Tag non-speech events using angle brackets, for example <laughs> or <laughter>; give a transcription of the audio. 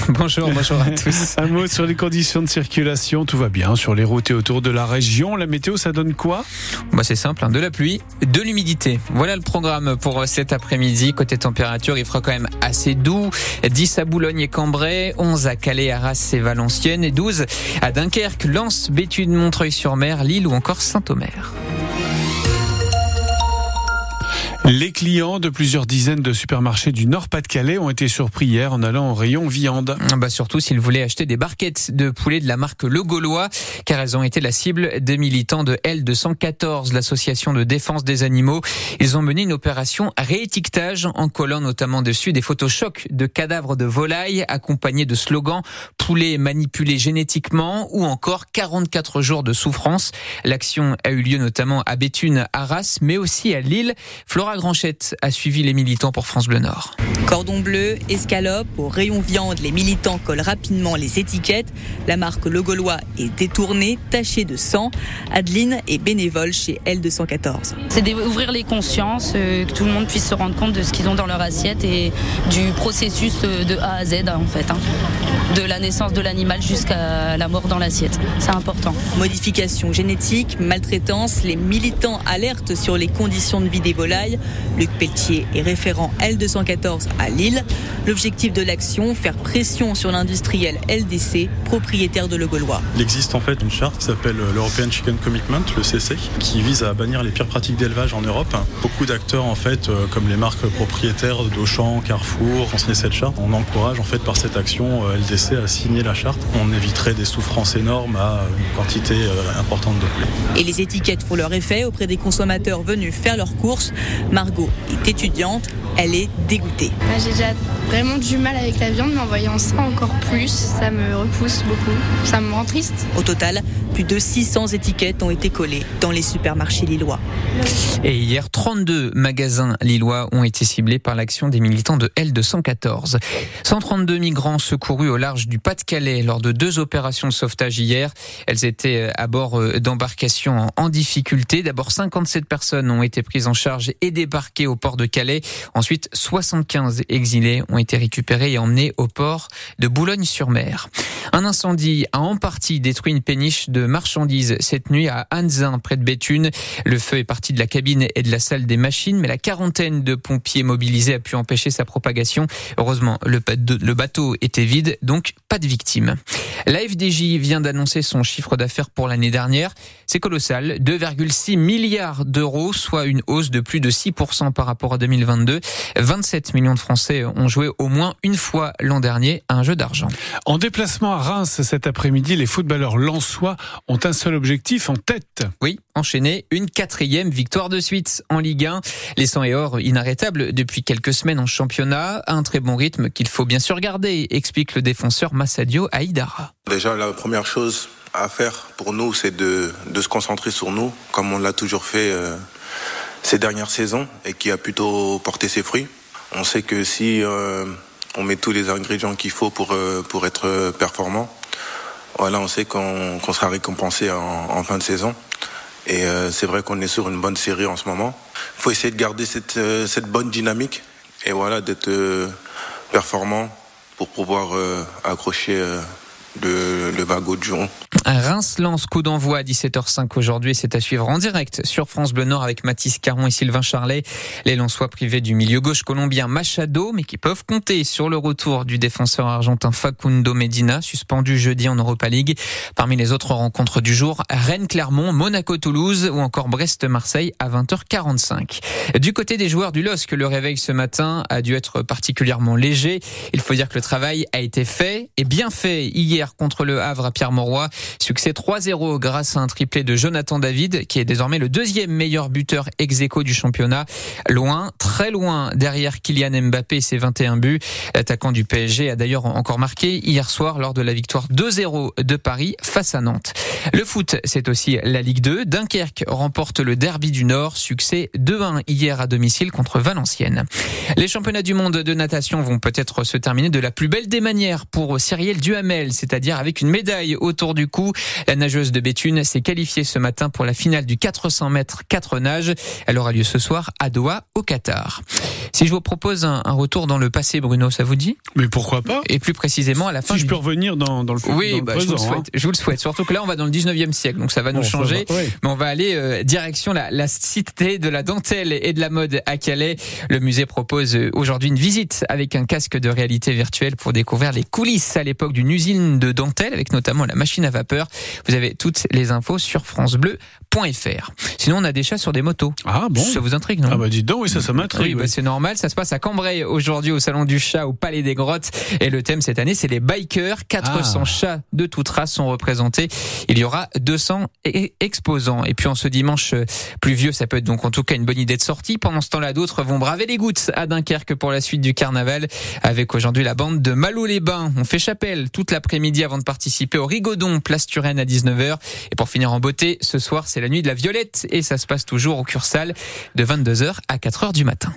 <laughs> Bonjour, bonjour à tous. Un mot sur les conditions de circulation. Tout va bien sur les routes et autour de la région. La météo, ça donne quoi? Bah C'est simple, hein. de la pluie, de l'humidité. Voilà le programme pour cet après-midi. Côté température, il fera quand même assez doux. 10 à Boulogne et Cambrai, 11 à Calais, Arras et Valenciennes, et 12 à Dunkerque, Lens, Béthune, Montreuil-sur-Mer, Lille ou encore Saint-Omer. Les clients de plusieurs dizaines de supermarchés du Nord-Pas-de-Calais ont été surpris hier en allant au rayon viande. Bah surtout s'ils voulaient acheter des barquettes de poulet de la marque Le Gaulois, car elles ont été la cible des militants de L214, l'association de défense des animaux. Ils ont mené une opération réétiquetage en collant notamment dessus des photos chocs de cadavres de volailles accompagnés de slogans poulet manipulé génétiquement ou encore 44 jours de souffrance. L'action a eu lieu notamment à Béthune, Arras, mais aussi à Lille. Flora Granchette a suivi les militants pour France Bleu Nord. Cordon bleu, escalope, au rayon viande, les militants collent rapidement les étiquettes. La marque Le Gaulois est détournée, tachée de sang. Adeline est bénévole chez L214. C'est d'ouvrir les consciences, euh, que tout le monde puisse se rendre compte de ce qu'ils ont dans leur assiette et du processus euh, de A à Z en fait. Hein. De la naissance de l'animal jusqu'à la mort dans l'assiette. C'est important. Modification génétique, maltraitance, les militants alertent sur les conditions de vie des volailles. Luc Pelletier est référent L214 à Lille. L'objectif de l'action, faire pression sur l'industriel LDC, propriétaire de Le Gaulois. Il existe en fait une charte qui s'appelle l'European Chicken Commitment, le CC, qui vise à bannir les pires pratiques d'élevage en Europe. Beaucoup d'acteurs en fait, euh, comme les marques propriétaires d'Auchan, Carrefour, ont signé cette charte. On encourage en fait par cette action euh, LDC à signer la charte. On éviterait des souffrances énormes à une quantité euh, importante de poulet. Et les étiquettes font leur effet auprès des consommateurs venus faire leurs courses. Margot est étudiante, elle est dégoûtée. Vraiment du mal avec la viande, mais en voyant ça encore plus, ça me repousse beaucoup. Ça me rend triste. Au total, plus de 600 étiquettes ont été collées dans les supermarchés lillois. Et hier, 32 magasins lillois ont été ciblés par l'action des militants de L214. 132 migrants secourus au large du Pas-de-Calais lors de deux opérations de sauvetage hier. Elles étaient à bord d'embarcations en difficulté. D'abord, 57 personnes ont été prises en charge et débarquées au port de Calais. Ensuite, 75 exilés ont été récupérés et emmenés au port de Boulogne-sur-Mer. Un incendie a en partie détruit une péniche de marchandises cette nuit à Anzin, près de Béthune. Le feu est parti de la cabine et de la salle des machines, mais la quarantaine de pompiers mobilisés a pu empêcher sa propagation. Heureusement, le bateau était vide, donc pas de victimes. La FDJ vient d'annoncer son chiffre d'affaires pour l'année dernière. C'est colossal, 2,6 milliards d'euros, soit une hausse de plus de 6% par rapport à 2022. 27 millions de Français ont joué au moins une fois l'an dernier à un jeu d'argent. En déplacement à Reims cet après-midi, les footballeurs lensois ont un seul objectif en tête. Oui, enchaîner une quatrième victoire de suite en Ligue 1. Les 100 et or inarrêtables depuis quelques semaines en championnat. Un très bon rythme qu'il faut bien sûr garder, explique le défenseur Massadio Aïdara. Déjà, la première chose à faire pour nous, c'est de, de se concentrer sur nous, comme on l'a toujours fait euh, ces dernières saisons et qui a plutôt porté ses fruits. On sait que si euh, on met tous les ingrédients qu'il faut pour, euh, pour être performant, voilà, on sait qu'on sera récompensé en, fin de saison. Et euh, c'est vrai qu'on est sur une bonne série en ce moment. Il faut essayer de garder cette, cette bonne dynamique et voilà, d'être performant pour pouvoir accrocher le, le wagon de Juron. Reims lance coup d'envoi à 17h05 aujourd'hui. C'est à suivre en direct sur France Bleu Nord avec Mathis Caron et Sylvain Charlet. Les Lensois privés du milieu gauche colombien Machado, mais qui peuvent compter sur le retour du défenseur argentin Facundo Medina, suspendu jeudi en Europa League. Parmi les autres rencontres du jour, Rennes-Clermont, Monaco-Toulouse ou encore Brest-Marseille à 20h45. Du côté des joueurs du LOSC, le réveil ce matin a dû être particulièrement léger. Il faut dire que le travail a été fait et bien fait hier contre le Havre à Pierre-Mauroy. Succès 3-0 grâce à un triplé de Jonathan David, qui est désormais le deuxième meilleur buteur ex du championnat. Loin, très loin derrière Kylian Mbappé et ses 21 buts. L'attaquant du PSG a d'ailleurs encore marqué hier soir lors de la victoire 2-0 de Paris face à Nantes. Le foot, c'est aussi la Ligue 2. Dunkerque remporte le derby du Nord. Succès 2-1 hier à domicile contre Valenciennes. Les championnats du monde de natation vont peut-être se terminer de la plus belle des manières pour Cyrielle Duhamel. C'est c'est-à-dire avec une médaille autour du cou. La nageuse de Béthune s'est qualifiée ce matin pour la finale du 400 mètres 4 nages. Elle aura lieu ce soir à Doha, au Qatar. Si je vous propose un, retour dans le passé, Bruno, ça vous dit? Mais pourquoi pas? Et plus précisément à la fin. Si je peux revenir dans, dans le, oui, bah, je, vous le souhaite, hein. je vous le souhaite. Surtout que là, on va dans le 19e siècle, donc ça va nous changer. Mais on va aller euh, direction la, la cité de la dentelle et de la mode à Calais. Le musée propose euh, aujourd'hui une visite avec un casque de réalité virtuelle pour découvrir les coulisses à l'époque d'une usine de dentelle, avec notamment la machine à vapeur. Vous avez toutes les infos sur francebleu.fr. Sinon, on a des chats sur des motos. Ah bon Ça vous intrigue, non Ah bah dis donc, oui, ça, ça m'intrigue. Oui, bah, c'est normal. Ça se passe à Cambrai aujourd'hui au Salon du Chat au Palais des Grottes. Et le thème cette année, c'est les bikers. 400 Ah. chats de toute race sont représentés. Il y aura 200 e- exposants. Et puis en ce dimanche euh, pluvieux, ça peut être donc en tout cas une bonne idée de sortie. Pendant ce temps-là, d'autres vont braver les gouttes à Dunkerque pour la suite du carnaval. Avec aujourd'hui la bande de Malo-les-Bains. On fait chapelle toute l'après-midi avant de participer au Rigodon, place Turenne à 19h. Et pour finir en beauté, ce soir, c'est la nuit de la violette. Et ça se passe toujours au Cursal de 22h à 4h du matin.